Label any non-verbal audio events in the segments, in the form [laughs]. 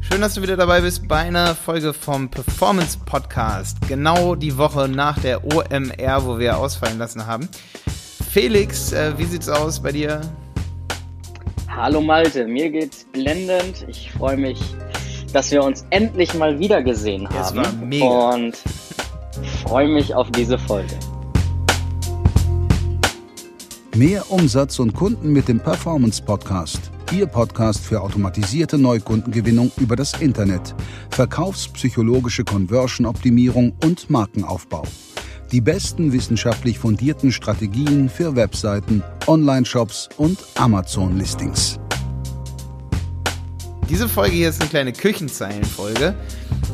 Schön, dass du wieder dabei bist bei einer Folge vom Performance Podcast. Genau die Woche nach der OMR, wo wir ausfallen lassen haben. Felix, äh, wie sieht's aus bei dir? Hallo Malte, mir geht's blendend. Ich freue mich, dass wir uns endlich mal wieder gesehen haben. Es war mega. Und freue mich auf diese Folge. Mehr Umsatz und Kunden mit dem Performance Podcast. Ihr Podcast für automatisierte Neukundengewinnung über das Internet, verkaufspsychologische Conversion-Optimierung und Markenaufbau. Die besten wissenschaftlich fundierten Strategien für Webseiten, Online-Shops und Amazon-Listings. Diese Folge hier ist eine kleine Küchenzeilenfolge.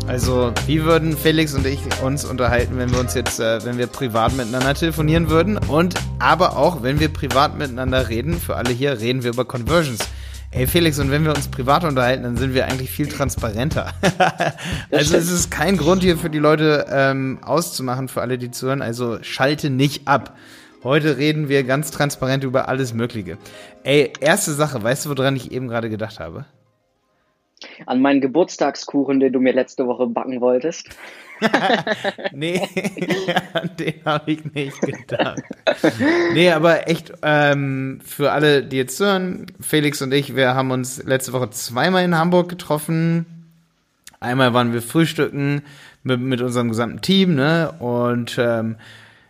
Also, wie würden Felix und ich uns unterhalten, wenn wir uns jetzt, äh, wenn wir privat miteinander telefonieren würden? Und aber auch, wenn wir privat miteinander reden, für alle hier, reden wir über Conversions. Ey Felix, und wenn wir uns privat unterhalten, dann sind wir eigentlich viel transparenter. [laughs] also es ist kein Grund hier für die Leute ähm, auszumachen, für alle, die zuhören. Also schalte nicht ab. Heute reden wir ganz transparent über alles Mögliche. Ey, erste Sache, weißt du, woran ich eben gerade gedacht habe? An meinen Geburtstagskuchen, den du mir letzte Woche backen wolltest. [laughs] nee, an den habe ich nicht gedacht. Nee, aber echt, ähm, für alle, die jetzt hören, Felix und ich, wir haben uns letzte Woche zweimal in Hamburg getroffen. Einmal waren wir frühstücken mit, mit unserem gesamten Team, ne? Und ähm,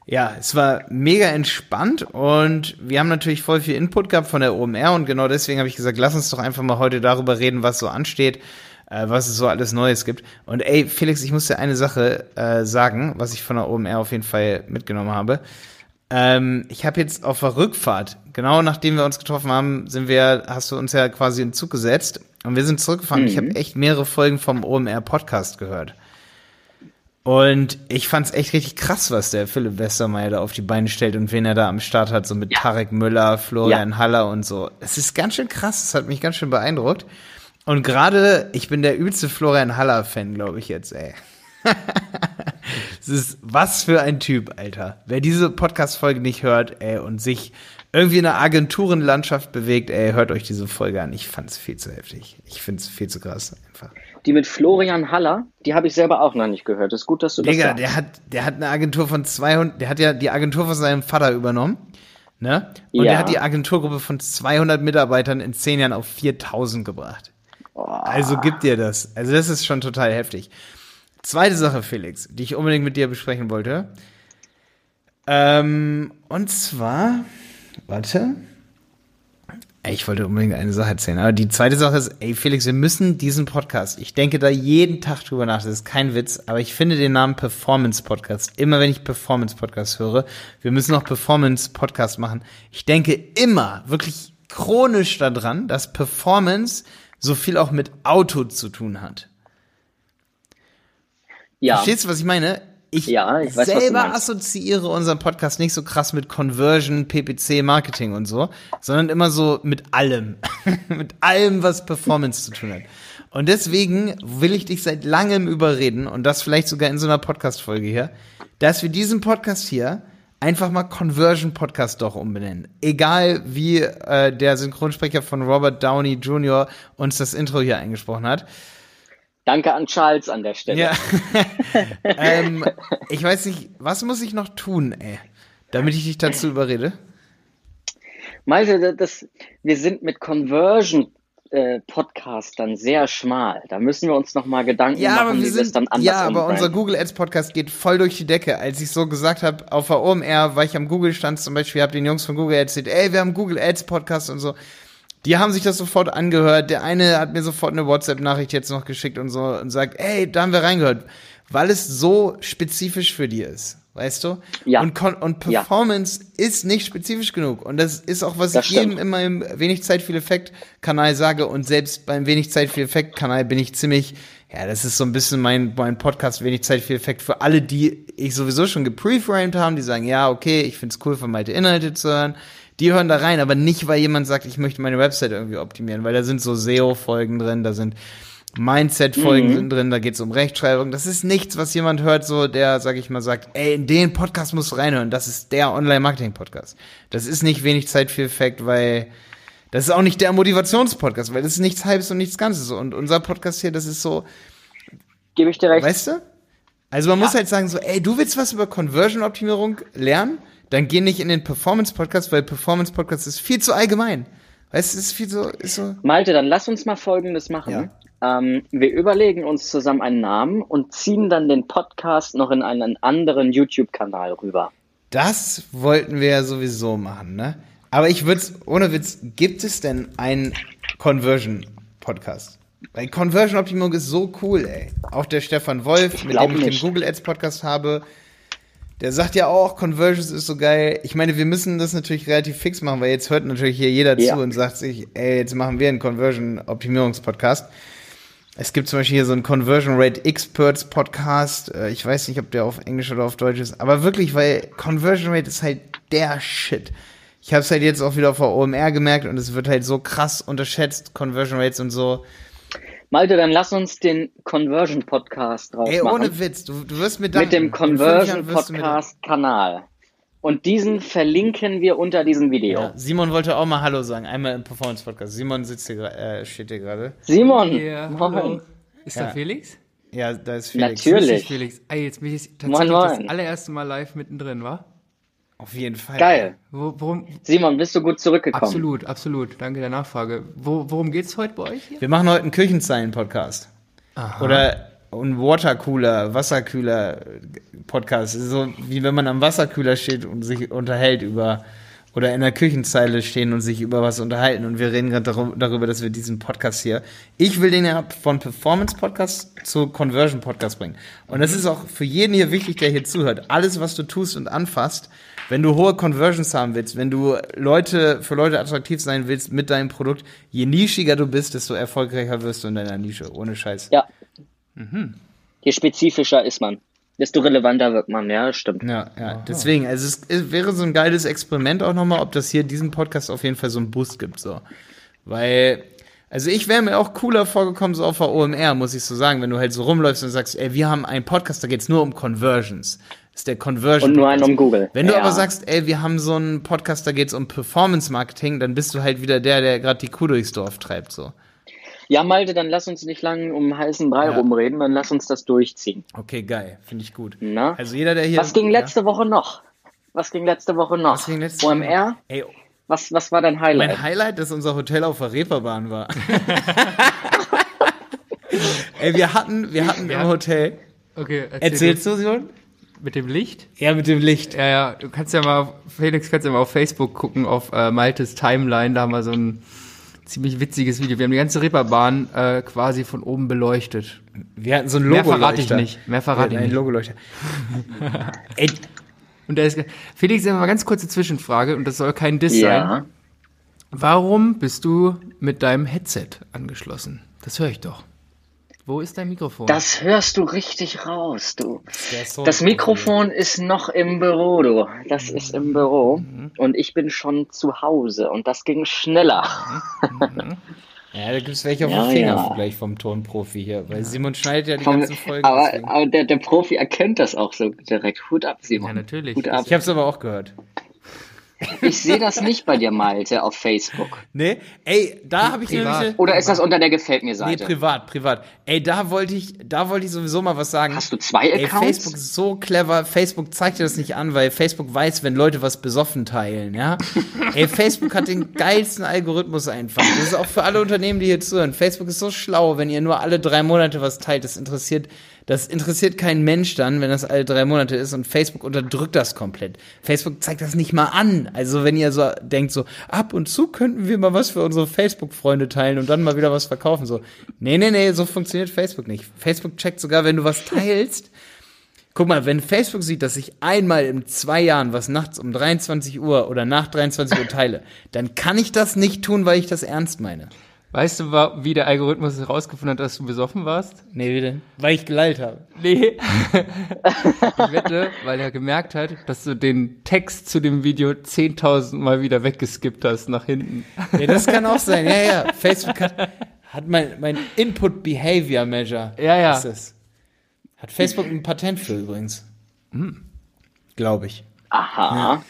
ja, es war mega entspannt und wir haben natürlich voll viel Input gehabt von der OMR und genau deswegen habe ich gesagt, lass uns doch einfach mal heute darüber reden, was so ansteht äh, was es so alles Neues gibt. Und ey, Felix, ich muss dir eine Sache äh, sagen, was ich von der OMR auf jeden Fall mitgenommen habe. Ähm, ich habe jetzt auf der Rückfahrt, genau nachdem wir uns getroffen haben, sind wir, hast du uns ja quasi in Zug gesetzt und wir sind zurückgefahren. Mhm. Ich habe echt mehrere Folgen vom OMR Podcast gehört. Und ich fand's echt richtig krass, was der Philipp Westermeier da auf die Beine stellt und wen er da am Start hat, so mit ja. Tarek Müller, Florian ja. Haller und so. Es ist ganz schön krass, es hat mich ganz schön beeindruckt. Und gerade, ich bin der übelste Florian Haller-Fan, glaube ich jetzt, ey. [laughs] Es ist was für ein Typ, Alter. Wer diese Podcast-Folge nicht hört, ey, und sich irgendwie in einer Agenturenlandschaft bewegt, ey, hört euch diese Folge an. Ich fand's viel zu heftig. Ich find's viel zu krass, einfach. Die mit Florian Haller, die habe ich selber auch noch nicht gehört. ist gut, dass du Digga, das sagst. der hat, der hat eine Agentur von 200, der hat ja die Agentur von seinem Vater übernommen, ne? Und ja. der hat die Agenturgruppe von 200 Mitarbeitern in 10 Jahren auf 4000 gebracht. Also gib dir das. Also das ist schon total heftig. Zweite Sache, Felix, die ich unbedingt mit dir besprechen wollte. Ähm, und zwar, warte. Ich wollte unbedingt eine Sache erzählen. Aber die zweite Sache ist, ey Felix, wir müssen diesen Podcast, ich denke da jeden Tag drüber nach, das ist kein Witz, aber ich finde den Namen Performance Podcast, immer wenn ich Performance Podcast höre, wir müssen noch Performance Podcast machen. Ich denke immer, wirklich chronisch daran, dass Performance so viel auch mit Auto zu tun hat. Ja. Verstehst du, was ich meine? Ich, ja, ich weiß, selber assoziiere unseren Podcast nicht so krass mit Conversion, PPC, Marketing und so, sondern immer so mit allem. [laughs] mit allem, was Performance zu tun hat. Und deswegen will ich dich seit langem überreden, und das vielleicht sogar in so einer Podcast-Folge hier, dass wir diesen Podcast hier einfach mal Conversion Podcast doch umbenennen. Egal wie äh, der Synchronsprecher von Robert Downey Jr. uns das Intro hier eingesprochen hat. Danke an Charles an der Stelle. Ja. [laughs] ähm, ich weiß nicht, was muss ich noch tun, ey, damit ich dich dazu überrede? Malte, das, wir sind mit Conversion äh, Podcast dann sehr schmal. Da müssen wir uns noch mal Gedanken ja, machen, wie wir es dann anders Ja, aber unser Google Ads Podcast geht voll durch die Decke. Als ich so gesagt habe, auf der OMR, weil ich am Google stand zum Beispiel, habe den Jungs von Google erzählt, ey, wir haben Google Ads Podcast und so. Die haben sich das sofort angehört. Der eine hat mir sofort eine WhatsApp-Nachricht jetzt noch geschickt und so und sagt, ey, da haben wir reingehört. Weil es so spezifisch für die ist weißt du? Ja. Und, und Performance ja. ist nicht spezifisch genug. Und das ist auch, was das ich stimmt. jedem immer im wenig Zeit viel Effekt Kanal sage. Und selbst beim wenig Zeit viel Effekt Kanal bin ich ziemlich, ja, das ist so ein bisschen mein, mein Podcast wenig Zeit viel Effekt für alle, die ich sowieso schon gepreframed haben, die sagen, ja, okay, ich find's cool, vermeinte Inhalte zu hören. Die hören da rein, aber nicht, weil jemand sagt, ich möchte meine Website irgendwie optimieren, weil da sind so SEO-Folgen drin, da sind Mindset-Folgen mhm. sind drin, da geht es um Rechtschreibung. Das ist nichts, was jemand hört, so der, sag ich mal, sagt, ey, in den Podcast musst du reinhören. Das ist der Online-Marketing-Podcast. Das ist nicht wenig Zeit für Effekt, weil Das ist auch nicht der Motivationspodcast, weil das ist nichts Halbes und nichts Ganzes. Und unser Podcast hier, das ist so. Gebe ich dir recht. Weißt du? Also man ja. muss halt sagen so, ey, du willst was über Conversion-Optimierung lernen? Dann geh nicht in den Performance-Podcast, weil Performance-Podcast ist viel zu allgemein. Weißt du, ist viel so, ist so. Malte, dann lass uns mal Folgendes machen. Ja. Ähm, wir überlegen uns zusammen einen Namen und ziehen dann den Podcast noch in einen anderen YouTube-Kanal rüber. Das wollten wir ja sowieso machen, ne? Aber ich würde ohne Witz, gibt es denn einen Conversion-Podcast? Weil Conversion-Optimierung ist so cool, ey. Auch der Stefan Wolf, mit dem ich nicht. den Google Ads Podcast habe, der sagt ja auch, Conversions ist so geil. Ich meine, wir müssen das natürlich relativ fix machen, weil jetzt hört natürlich hier jeder ja. zu und sagt sich, ey, jetzt machen wir einen Conversion-Optimierungs-Podcast. Es gibt zum Beispiel hier so einen Conversion Rate Experts Podcast. Äh, ich weiß nicht, ob der auf Englisch oder auf Deutsch ist, aber wirklich, weil Conversion Rate ist halt der Shit. Ich habe es halt jetzt auch wieder auf der OMR gemerkt und es wird halt so krass unterschätzt, Conversion Rates und so. Malte, dann lass uns den Conversion Podcast drauf Ey, ohne machen. Witz, du, du wirst mit, mit dem Conversion Podcast Kanal. Und diesen verlinken wir unter diesem Video. Ja, Simon wollte auch mal Hallo sagen, einmal im Performance Podcast. Simon sitzt hier, äh, steht hier gerade. Simon, yeah, moin. Ist ja. da Felix? Ja, da ist Felix. Natürlich. Felix. Ey, jetzt bin ich tatsächlich moin, moin. das allererste Mal live mittendrin, wa? Auf jeden Fall. Geil. Wo, worum? Simon, bist du gut zurückgekommen? Absolut, absolut. Danke der Nachfrage. Wo, worum geht's heute bei euch? Hier? Wir machen heute einen Küchenzeilen-Podcast. Oder ein Watercooler, Wasserkühler-Podcast. So wie wenn man am Wasserkühler steht und sich unterhält über oder in der Küchenzeile stehen und sich über was unterhalten. Und wir reden gerade darüber, dass wir diesen Podcast hier. Ich will den ja von Performance Podcast zu Conversion Podcast bringen. Und das ist auch für jeden hier wichtig, der hier zuhört. Alles, was du tust und anfasst, wenn du hohe Conversions haben willst, wenn du Leute, für Leute attraktiv sein willst mit deinem Produkt, je nischiger du bist, desto erfolgreicher wirst du in deiner Nische. Ohne Scheiß. Ja, Mhm. Je spezifischer ist man, desto relevanter wird man, ja, stimmt. Ja, ja. Deswegen, also es, es, wäre so ein geiles Experiment auch nochmal, ob das hier diesen Podcast auf jeden Fall so einen Boost gibt, so. Weil, also ich wäre mir auch cooler vorgekommen, so auf der OMR, muss ich so sagen, wenn du halt so rumläufst und sagst, ey, wir haben einen Podcast, da geht's nur um Conversions. Das ist der Conversion. Und nur einen um Google. Wenn du ja. aber sagst, ey, wir haben so einen Podcast, da geht's um Performance Marketing, dann bist du halt wieder der, der gerade die Kuh durchs Dorf treibt, so. Ja, Malte, dann lass uns nicht lang um heißen Brei ja. rumreden, dann lass uns das durchziehen. Okay, geil. Finde ich gut. Na? Also jeder, der hier. Was ging letzte ja? Woche noch? Was ging letzte Woche noch? Was ging letzte OMR? Woche? Ey, was, was war dein Highlight? Mein Highlight, dass unser Hotel auf der Reeperbahn war. [laughs] Ey, wir hatten, wir hatten ja. im Hotel. Okay, erzähl Erzählst du, Simon? Mit dem Licht? Ja, mit dem Licht. Ja, ja, du kannst ja mal, Felix, kannst ja mal auf Facebook gucken, auf äh, Maltes Timeline, da haben wir so ein ziemlich witziges Video. Wir haben die ganze Reeperbahn äh, quasi von oben beleuchtet. Wir hatten so ein Logo. Mehr verrate ich nicht. Mehr verrate ich nicht. Ein Logo leuchter. [laughs] Ey. Und da ist Felix, mal ganz kurze Zwischenfrage und das soll kein Diss ja. sein. Warum bist du mit deinem Headset angeschlossen? Das höre ich doch. Wo ist dein Mikrofon? Das hörst du richtig raus, du. Das Mikrofon ist noch im Büro, du. Das ist im Büro. Mhm. Und ich bin schon zu Hause. Und das ging schneller. Mhm. Ja, da gibt es welche auf ja, den Finger ja. gleich vom Tonprofi hier, weil Simon schneidet ja die vom, ganzen Folgen. Aber, aber der, der, Profi erkennt das auch so direkt. Hut ab, Simon. Ja, natürlich. Hut ab. Ich habe es aber auch gehört. Ich sehe das nicht bei dir, Malte, auf Facebook. Nee, ey, da habe ich privat. nämlich. Oder ist das unter der Gefällt mir Seite? Nee, privat, privat. Ey, da wollte ich, da wollte ich sowieso mal was sagen. Hast du zwei Accounts? Ey, Facebook ist so clever. Facebook zeigt dir das nicht an, weil Facebook weiß, wenn Leute was besoffen teilen, ja. [laughs] ey, Facebook hat den geilsten Algorithmus einfach. Das ist auch für alle Unternehmen, die hier zuhören. Facebook ist so schlau, wenn ihr nur alle drei Monate was teilt. Das interessiert das interessiert kein Mensch dann, wenn das alle drei Monate ist und Facebook unterdrückt das komplett. Facebook zeigt das nicht mal an. Also wenn ihr so denkt, so ab und zu könnten wir mal was für unsere Facebook-Freunde teilen und dann mal wieder was verkaufen. So, nee, nee, nee, so funktioniert Facebook nicht. Facebook checkt sogar, wenn du was teilst. Guck mal, wenn Facebook sieht, dass ich einmal in zwei Jahren was nachts um 23 Uhr oder nach 23 Uhr teile, dann kann ich das nicht tun, weil ich das ernst meine. Weißt du, wie der Algorithmus herausgefunden hat, dass du besoffen warst? Nee, wie denn? Weil ich geleilt habe. Nee. [laughs] ich wette, weil er gemerkt hat, dass du den Text zu dem Video 10.000 Mal wieder weggeskippt hast nach hinten. Ja, das kann auch sein. Ja, ja. [laughs] Facebook hat, hat mein, mein Input Behavior Measure. Ja, ja. Ist das. Hat Facebook ein Patent für übrigens. Hm. Glaube ich. Aha. Ja.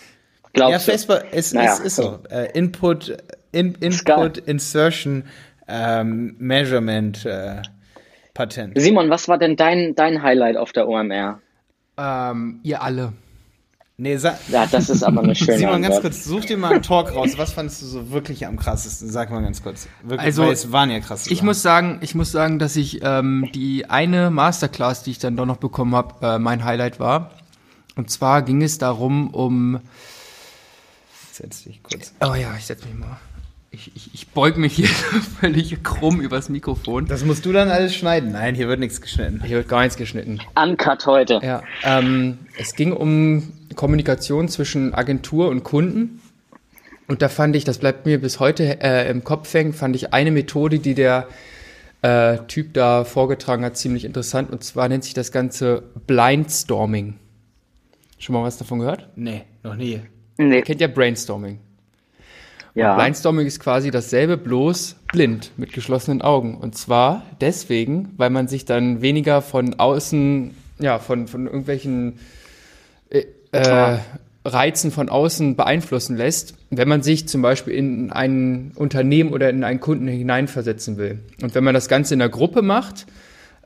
Glaubst ja, Facebook, es, naja. es ist so. Äh, Input In Input Insertion ähm, Measurement äh, Patent. Simon, was war denn dein, dein Highlight auf der OMR? Ähm, ihr alle. Nee, sag, ja, das ist aber eine [laughs] schöne Simon, Antwort. ganz kurz, such dir mal einen Talk raus. Was fandest du so wirklich am krassesten? Sag mal ganz kurz. Wirklich, Also, weil es waren ja krasse Ich Sachen. muss sagen, ich muss sagen, dass ich ähm, die eine Masterclass, die ich dann doch noch bekommen habe, äh, mein Highlight war. Und zwar ging es darum, um Setz dich kurz. Oh ja, ich setz mich mal. Ich, ich, ich beug mich hier [laughs] völlig krumm übers Mikrofon. Das musst du dann alles schneiden. Nein, hier wird nichts geschnitten. Hier wird gar nichts geschnitten. Uncut heute. Ja, ähm, es ging um Kommunikation zwischen Agentur und Kunden. Und da fand ich, das bleibt mir bis heute äh, im Kopf hängen, fand ich eine Methode, die der äh, Typ da vorgetragen hat, ziemlich interessant. Und zwar nennt sich das Ganze Blindstorming. Schon mal was davon gehört? Nee, noch nie. Nee, Ihr kennt ja Brainstorming. Ja. Blindstorming ist quasi dasselbe, bloß blind, mit geschlossenen Augen. Und zwar deswegen, weil man sich dann weniger von außen, ja, von, von irgendwelchen äh, äh, Reizen von außen beeinflussen lässt, wenn man sich zum Beispiel in ein Unternehmen oder in einen Kunden hineinversetzen will. Und wenn man das Ganze in der Gruppe macht,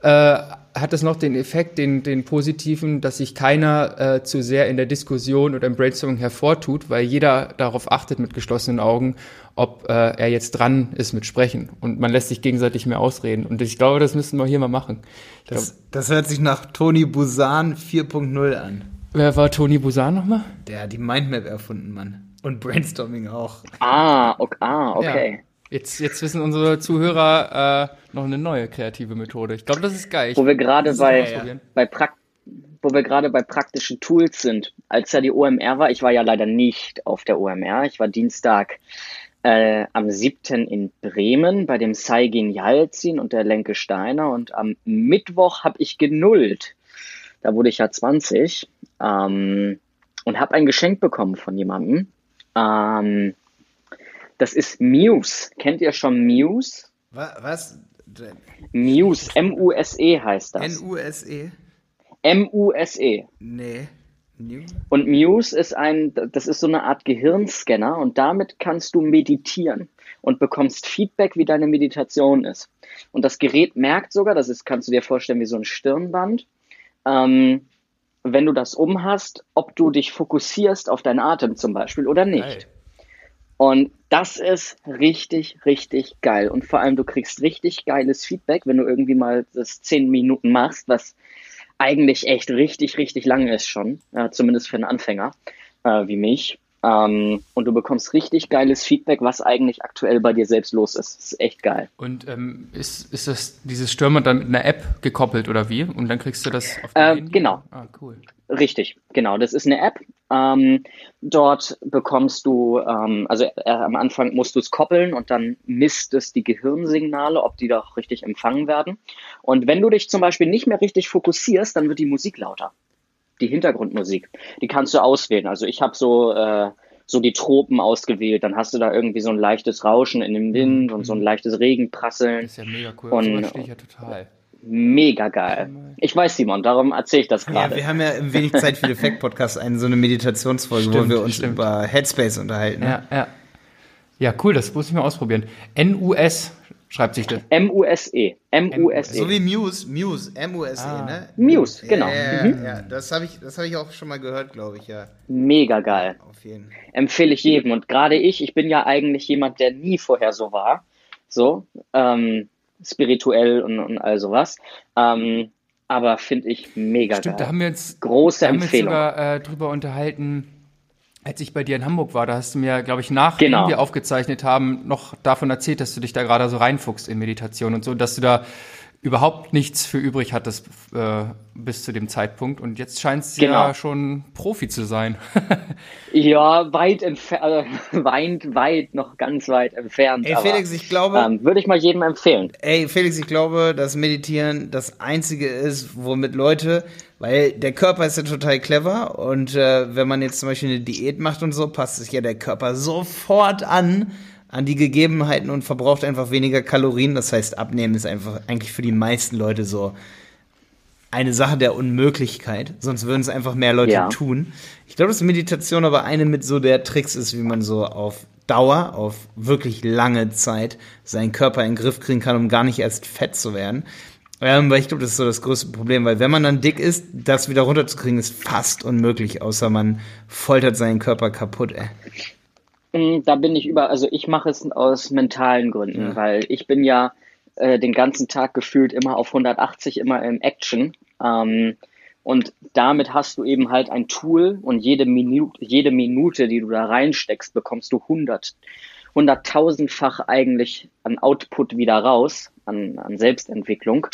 äh, hat das noch den Effekt, den, den positiven, dass sich keiner äh, zu sehr in der Diskussion oder im Brainstorming hervortut, weil jeder darauf achtet mit geschlossenen Augen, ob äh, er jetzt dran ist mit Sprechen. Und man lässt sich gegenseitig mehr ausreden. Und ich glaube, das müssen wir hier mal machen. Ich glaub, Das, das hört sich nach Tony Busan 4.0 an. wer war Toni Busan nochmal? Der hat die Mindmap erfunden, Mann. Und Brainstorming auch. Ah, okay. Ah, okay. Ja. Jetzt, jetzt wissen unsere Zuhörer äh, noch eine neue kreative Methode. Ich glaube, das ist geil. Ich, Wo wir gerade bei, bei, wo wir gerade bei praktischen Tools sind. Als ja die OMR war, ich war ja leider nicht auf der OMR. Ich war Dienstag äh, am 7. in Bremen bei dem Saigin Yalzin und der Lenke Steiner und am Mittwoch habe ich genullt. Da wurde ich ja 20 ähm, und habe ein Geschenk bekommen von jemandem. Ähm, das ist Muse. Kennt ihr schon Muse? Wa- Was? Muse, M-U-S-E heißt das. N-U-S-E? M-U-S-E. Nee. New? Und Muse ist ein, das ist so eine Art Gehirnscanner und damit kannst du meditieren und bekommst Feedback, wie deine Meditation ist. Und das Gerät merkt sogar, das ist, kannst du dir vorstellen, wie so ein Stirnband, ähm, wenn du das umhast, ob du dich fokussierst auf deinen Atem zum Beispiel oder nicht. Geil. Und das ist richtig, richtig geil. Und vor allem, du kriegst richtig geiles Feedback, wenn du irgendwie mal das zehn Minuten machst, was eigentlich echt richtig, richtig lang ist schon, äh, zumindest für einen Anfänger äh, wie mich. Ähm, und du bekommst richtig geiles Feedback, was eigentlich aktuell bei dir selbst los ist. Das ist echt geil. Und ähm, ist, ist das dieses Stürmer dann mit einer App gekoppelt oder wie? Und dann kriegst du das auf dein Äh, Handy? genau. Ah, cool. Richtig, genau. Das ist eine App. Ähm, dort bekommst du, ähm, also äh, am Anfang musst du es koppeln und dann misst es die Gehirnsignale, ob die doch richtig empfangen werden. Und wenn du dich zum Beispiel nicht mehr richtig fokussierst, dann wird die Musik lauter. Die Hintergrundmusik. Die kannst du auswählen. Also ich habe so, äh, so die Tropen ausgewählt. Dann hast du da irgendwie so ein leichtes Rauschen in dem Wind und so ein leichtes Regenprasseln. Das ist ja mega cool. Und- stehe ich ja total. Mega geil. Ich weiß, Simon, darum erzähle ich das Ja, gerade. wir haben ja im wenig Zeit für den Fact-Podcast eine so eine Meditationsfolge, wo Stimmt, wir uns stimmt. über Headspace unterhalten. Ja, ja. Ja, cool, das muss ich mal ausprobieren. NUS schreibt sich das. M-U-S-E. M-U-S-E. So wie Muse, Muse, M-U-S-E, Ah. ne? Muse, genau. Ja, ja, Mhm. ja. das habe ich, das habe ich auch schon mal gehört, glaube ich, ja. Mega geil. Auf jeden Fall. Empfehle ich jedem. Und gerade ich, ich bin ja eigentlich jemand, der nie vorher so war. So, ähm, spirituell und, und all sowas. Ähm, aber finde ich mega Stimmt, da geil. haben wir uns, Große da haben wir uns Empfehlung. sogar äh, drüber unterhalten, als ich bei dir in Hamburg war. Da hast du mir, glaube ich, nachdem Genau. wir aufgezeichnet haben, noch davon erzählt, dass du dich da gerade so reinfuchst in Meditation und so, dass du da überhaupt nichts für übrig hattest äh, bis zu dem Zeitpunkt. Und jetzt scheinst du Genau. ja schon Profi zu sein. [laughs] Ja, weit entfernt, äh, [laughs] weit, weit, noch ganz weit entfernt. Ey, aber, Felix, ich glaube, ähm, würde ich mal jedem empfehlen. Ey, Felix, ich glaube, dass Meditieren das Einzige ist, womit Leute, weil der Körper ist ja total clever und äh, wenn man jetzt zum Beispiel eine Diät macht und so, passt sich ja der Körper sofort an, an die Gegebenheiten und verbraucht einfach weniger Kalorien. Das heißt, abnehmen ist einfach eigentlich für die meisten Leute so eine Sache der Unmöglichkeit, sonst würden es einfach mehr Leute Ja. tun. Ich glaube, dass Meditation aber eine mit so der Tricks ist, wie man so auf Dauer, auf wirklich lange Zeit seinen Körper in den Griff kriegen kann, um gar nicht erst fett zu werden. Ähm, weil ich glaube, das ist so das größte Problem, weil wenn man dann dick ist, das wieder runterzukriegen, ist fast unmöglich, außer man foltert seinen Körper kaputt, ey. Mm, da bin ich über, also ich mache es aus mentalen Gründen, ja. weil ich bin ja äh, den ganzen Tag gefühlt immer auf 180, immer im Action. Ähm, und damit hast du eben halt ein Tool und jede Minute, jede Minute, die du da reinsteckst, bekommst du 100, hunderttausendfach eigentlich an Output wieder raus, an, an Selbstentwicklung,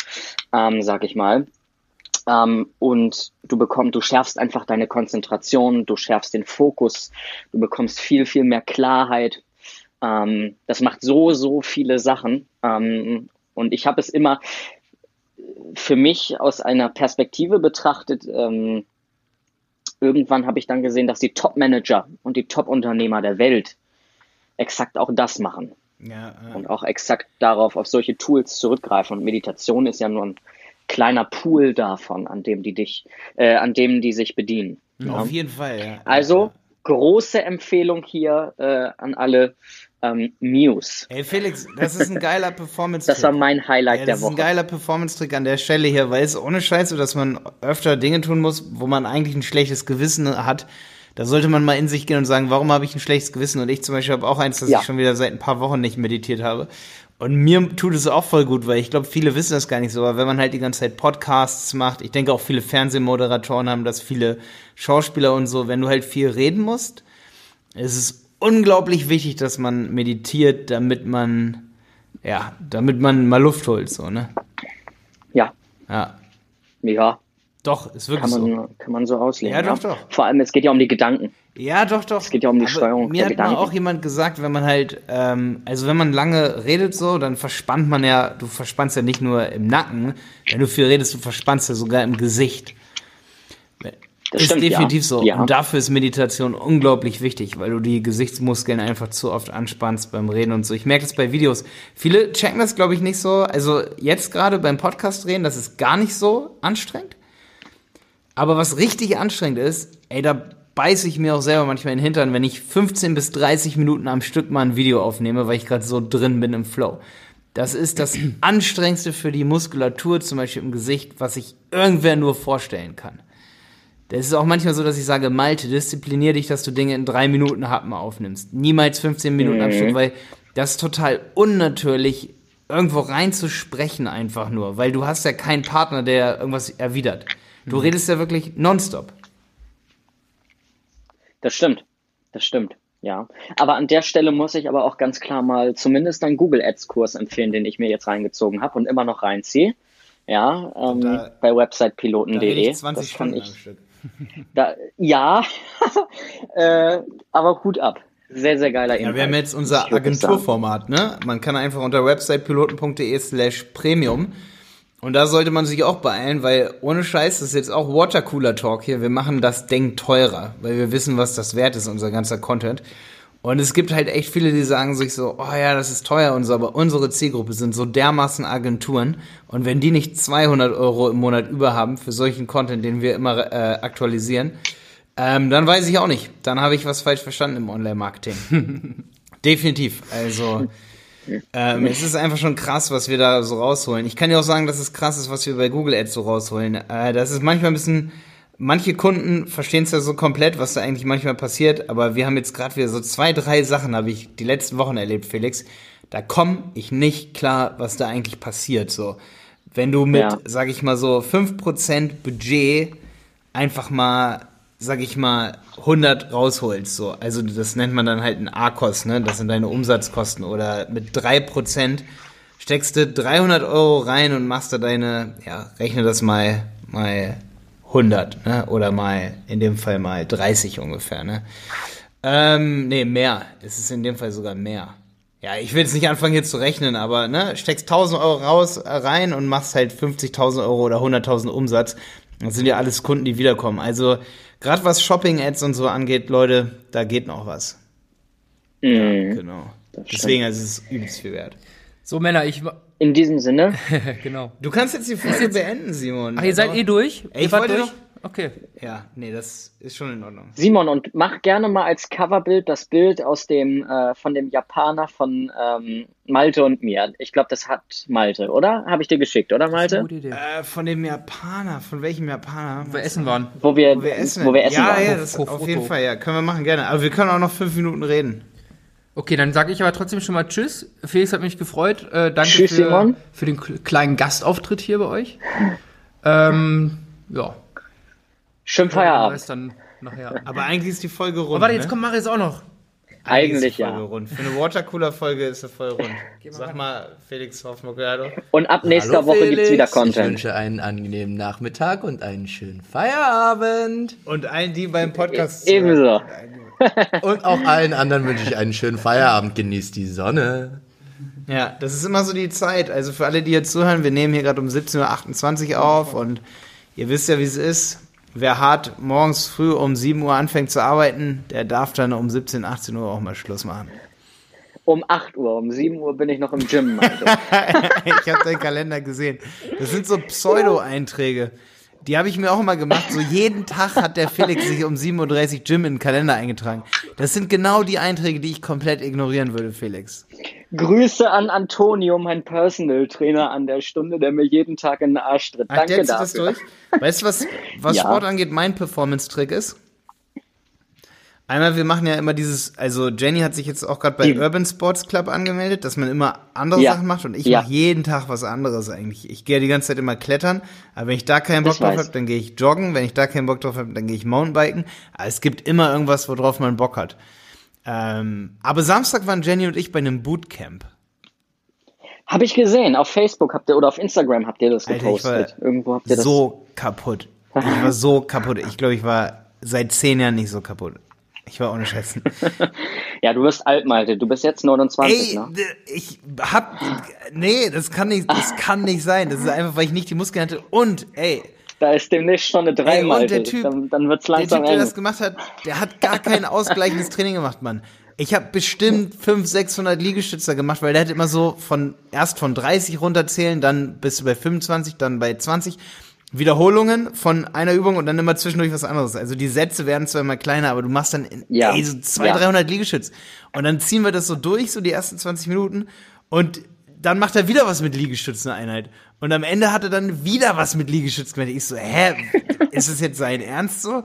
ähm, sag ich mal. Ähm, und du bekommst, du schärfst einfach deine Konzentration, du schärfst den Fokus, du bekommst viel, viel mehr Klarheit. Ähm, das macht so, so viele Sachen. Ähm, und ich habe es immer für mich aus einer Perspektive betrachtet, ähm, irgendwann habe ich dann gesehen, dass die Top-Manager und die Top-Unternehmer der Welt exakt auch das machen. Ja, ja. Und auch exakt darauf, auf solche Tools zurückgreifen. Und Meditation ist ja nur ein kleiner Pool davon, an dem die dich, äh, an dem die sich bedienen. Ja, auf jeden Fall, ja. Also große Empfehlung hier äh, an alle ähm, Muse. Ey Felix, das ist ein geiler Performance-Trick. Das war mein Highlight ja, der Woche. Das ist ein geiler Performance-Trick an der Stelle hier, weil es ohne Scheiße, dass man öfter Dinge tun muss, wo man eigentlich ein schlechtes Gewissen hat. Da sollte man mal in sich gehen und sagen, warum habe ich ein schlechtes Gewissen? Und ich zum Beispiel habe auch eins, dass ja. ich schon wieder seit ein paar Wochen nicht meditiert habe. Und mir tut es auch voll gut, weil ich glaube, viele wissen das gar nicht so, aber wenn man halt die ganze Zeit Podcasts macht, ich denke auch viele Fernsehmoderatoren haben das, viele Schauspieler und so, wenn du halt viel reden musst, ist es unglaublich wichtig, dass man meditiert, damit man, ja, damit man mal Luft holt, so, ne? Ja. Ja. Ja. Doch, ist wirklich kann man, so. Kann man so auslegen. Ja, doch, doch. Vor allem, es geht ja um die Gedanken. Ja, doch, doch. Es geht ja um die Aber Steuerung mir der hat Gedanken. mal auch jemand gesagt, wenn man halt, ähm, also wenn man lange redet so, dann verspannt man ja, du verspannst ja nicht nur im Nacken, wenn du viel redest, du verspannst ja sogar im Gesicht. Das ist stimmt, definitiv ja. so. Ja. Und dafür ist Meditation unglaublich wichtig, weil du die Gesichtsmuskeln einfach zu oft anspannst beim Reden und so. Ich merke das bei Videos. Viele checken das, glaube ich, nicht so. Also jetzt gerade beim Podcast reden, das ist gar nicht so anstrengend. Aber was richtig anstrengend ist, ey, da beiße ich mir auch selber manchmal in den Hintern, wenn ich 15 bis 30 Minuten am Stück mal ein Video aufnehme, weil ich gerade so drin bin im Flow. Das ist das [clears throat] anstrengendste für die Muskulatur, zum Beispiel im Gesicht, was ich irgendwer nur vorstellen kann. Das ist auch manchmal so, dass ich sage, Malte, disziplinier dich, dass du Dinge in drei Minuten Happen aufnimmst. Niemals 15 Minuten am Stück, weil das ist total unnatürlich, irgendwo reinzusprechen einfach nur, weil du hast ja keinen Partner, der irgendwas erwidert. Du redest ja wirklich nonstop. Das stimmt. Das stimmt. Ja. Aber an der Stelle muss ich aber auch ganz klar mal zumindest einen Google Ads Kurs empfehlen, den ich mir jetzt reingezogen habe und immer noch reinziehe. Ja, ähm, Da- bei Da websitepiloten.de. ich 20 Das am ich, Stück. [laughs] da, ja, [laughs] äh, aber Hut ab. Sehr, sehr geiler Ja, Inhalt. wir haben jetzt unser. Agenturformat, ne? Man kann einfach unter websitepiloten.de slash premium und da sollte man sich auch beeilen, weil ohne Scheiß, das ist jetzt auch Watercooler Talk hier, wir machen das Ding teurer, weil wir wissen, was das wert ist, unser ganzer Content. Und es gibt halt echt viele, die sagen sich so, oh ja, das ist teuer und so, aber unsere Zielgruppe sind so dermaßen Agenturen und wenn die nicht 200 Euro im Monat über haben für solchen Content, den wir immer äh, aktualisieren, ähm, dann weiß ich auch nicht. Dann habe ich was falsch verstanden im Online-Marketing. [laughs] Definitiv. Also ähm, es ist einfach schon krass, was wir da so rausholen. Ich kann dir auch sagen, dass es krass ist, was wir bei Google Ads so rausholen. Äh, das ist manchmal ein bisschen. Manche Kunden verstehen es ja so komplett, was da eigentlich manchmal passiert, aber wir haben jetzt gerade wieder so zwei, drei Sachen, habe ich die letzten Wochen erlebt, Felix. Da komme ich nicht klar, was da eigentlich passiert. So, wenn du mit, Ja. sag ich mal so, 5% Budget einfach mal, sag ich mal, 100 rausholst. So. Also das nennt man dann halt ein A-Kost, ne? Das sind deine Umsatzkosten. Oder mit 3% steckst du 300 Euro rein und machst da deine, ja, rechne das mal, mal 100, ne? Oder mal, in dem Fall mal 30 ungefähr, ne? Ähm, nee, mehr. Es ist in dem Fall sogar mehr. Ja, ich will jetzt nicht anfangen hier zu rechnen, aber ne, steckst 1000 Euro raus, äh, rein und machst halt 50.000 Euro oder 100.000 Umsatz. Das sind ja alles Kunden, die wiederkommen. Also, gerade was Shopping-Ads und so angeht, Leute, da geht noch was. Mhm. Genau. Deswegen, also, es ist übelst viel wert. So, Männer, ich. In diesem Sinne, [laughs] genau. Du kannst jetzt die Folge beenden, Simon. Ach, ihr seid eh durch? Ey, ich wollte durch? Okay. Ja, nee, das ist schon in Ordnung. Simon, und mach gerne mal als Coverbild das Bild aus dem, äh, von dem Japaner von ähm, Malte und mir. Ich glaube, das hat Malte, oder? Habe ich dir geschickt, oder Malte? Gute Idee. Äh, von dem Japaner, von welchem Japaner? Wo wir essen waren. Wo wir, Wo wir essen. wo wir essen ja, waren. ja, das auf Foto. jeden Fall, ja. Können wir machen, gerne. Aber wir können auch noch fünf Minuten reden. Okay, dann sage ich aber trotzdem schon mal Tschüss. Felix hat mich gefreut. Äh, danke Tschüss, für, Simon. für den kl- kleinen Gastauftritt hier bei euch. Ähm, ja. Schön Feierabend. Dann nachher. Aber eigentlich ist die Folge rund. Aber warte, jetzt ne? kommt Marius auch noch. Eigentlich ist die Folge ja. Rund. Für eine Watercooler-Folge ist sie voll rund. [laughs] Sag mal, Felix Hoffmann-Gerdo. Und ab nächster Hallo Woche Felix. gibt's wieder Ich Content. wünsche einen angenehmen Nachmittag und einen schönen Feierabend. Und allen, die beim Podcast Ebenso. Und auch allen anderen wünsche ich einen schönen Feierabend. Genießt die Sonne. Ja, das ist immer so die Zeit. Also für alle, die jetzt zuhören, wir nehmen hier gerade um 17.28 Uhr auf und ihr wisst ja, wie es ist. Wer hart morgens früh um 7 Uhr anfängt zu arbeiten, der darf dann um 17, 18 Uhr auch mal Schluss machen. Um 8 Uhr, um 7 Uhr bin ich noch im Gym, [laughs] ich habe deinen Kalender gesehen. Das sind so Pseudo-Einträge. Die habe ich mir auch immer gemacht. So jeden Tag hat der Felix sich um 7.30 Uhr Gym in den Kalender eingetragen. Das sind genau die Einträge, die ich komplett ignorieren würde, Felix. Grüße an Antonio, mein Personal Trainer an der Stunde, der mir jeden Tag in den Arsch tritt. Danke der zieht das dafür. durch? Weißt du, was, was Ja. Sport angeht, mein Performance-Trick ist? Einmal, wir machen ja immer dieses, also Jenny hat sich jetzt auch gerade bei Urban Sports Club angemeldet, dass man immer andere Ja. Sachen macht und ich Ja. mache jeden Tag was anderes eigentlich. Ich gehe die ganze Zeit immer klettern, aber wenn ich da keinen Bock Ich drauf habe, dann gehe ich joggen, wenn ich da keinen Bock drauf habe, dann gehe ich Mountainbiken. Aber es gibt immer irgendwas, worauf man Bock hat. Ähm, aber Samstag waren Jenny und ich bei einem Bootcamp. Habe ich gesehen. Auf Facebook habt ihr oder auf Instagram habt ihr das Alter, ich war gepostet. Irgendwo habt ihr das. so kaputt. Ich war so kaputt. Ich glaube, ich war seit zehn Jahren nicht so kaputt. Ich war ohne Schätzen. [laughs] Ja, du wirst alt, Malte. Du bist jetzt 29, Ey, ne? ich hab. Nee, das kann nicht, das kann nicht sein. Das ist einfach, weil ich nicht die Muskeln hatte. Und, ey, Da ist demnächst schon eine 3, Ey, und der Typ- dann, dann wird's der langsam Typ, der das gemacht hat, der hat gar kein ausgleichendes Training gemacht, Mann. Ich habe bestimmt 500, 600 Liegestütze gemacht, weil der hat immer so von erst von 30 runterzählen, dann bist du bei 25, dann bei 20 Wiederholungen von einer Übung und dann immer zwischendurch was anderes. Also die Sätze werden zwar immer kleiner, aber du machst dann Ja. ey, so 200, Ja. 300 Liegestütz. Und dann ziehen wir das so durch, so die ersten 20 Minuten und dann macht er wieder was mit Liegestützen eine Einheit. Und am Ende hat er dann wieder was mit Liegestützen gemacht. Ich so, hä, ist es jetzt sein Ernst so?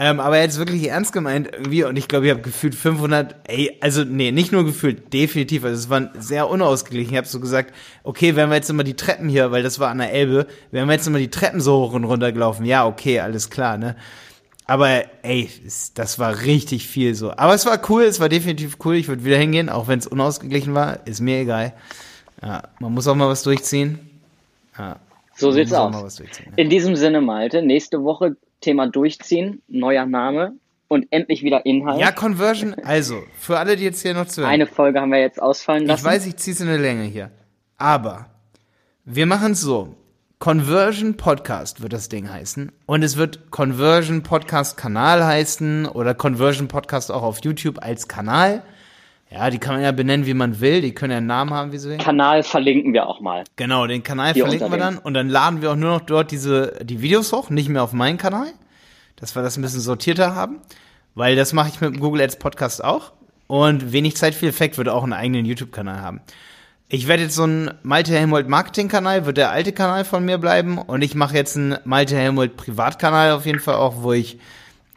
Ähm, aber er hat es wirklich ernst gemeint irgendwie und ich glaube, ich habe gefühlt 500, ey, also nee, nicht nur gefühlt, definitiv, also es war sehr unausgeglichen. Ich habe so gesagt, okay, wenn wir jetzt immer die Treppen hier, weil das war an der Elbe, wenn wir jetzt immer die Treppen so hoch und runter gelaufen, ja, okay, alles klar, ne? Aber ey, das war richtig viel so. Aber es war cool, es war definitiv cool, ich würde wieder hingehen, auch wenn es unausgeglichen war, ist mir egal. Ja, man muss auch mal was durchziehen. Ja, So sieht's aus. ja. In diesem Sinne, Malte, nächste Woche Thema durchziehen, neuer Name und endlich wieder Inhalt. Ja, Conversion, also, für alle, die jetzt hier noch zuhören. Eine Folge haben wir jetzt ausfallen lassen. Ich weiß, ich zieh's in eine Länge hier. Aber wir machen es so. Conversion Podcast wird das Ding heißen. Und es wird Conversion Podcast Kanal heißen oder Conversion Podcast auch auf YouTube als Kanal. Ja, die kann man ja benennen, wie man will. Die können ja einen Namen haben, wie sie will. Kanal verlinken wir auch mal. Genau, den Kanal Hier verlinken wir dann. Und dann laden wir auch nur noch dort diese, die Videos hoch, nicht mehr auf meinen Kanal. Dass wir das ein bisschen sortierter haben. Weil das mache ich mit dem Google Ads Podcast auch. Und wenig Zeit, viel Effekt wird auch einen eigenen YouTube-Kanal haben. Ich werde jetzt so einen Malte Helmold Marketing-Kanal, wird der alte Kanal von mir bleiben. Und ich mache jetzt einen Malte Helmold Privatkanal auf jeden Fall auch, wo ich,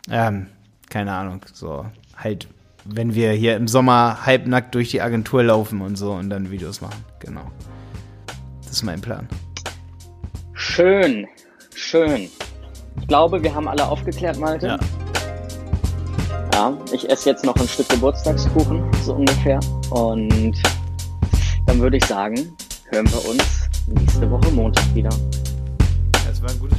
ähm, keine Ahnung, so halt, wenn wir hier im Sommer halbnackt durch die Agentur laufen und so und dann Videos machen. Genau. Das ist mein Plan. Schön, schön. Ich glaube, wir haben alle aufgeklärt, Malte. Ja. Ja, ich esse jetzt noch ein Stück Geburtstagskuchen, so ungefähr. Und dann würde ich sagen, hören wir uns nächste Woche Montag wieder. Das war ein gutes.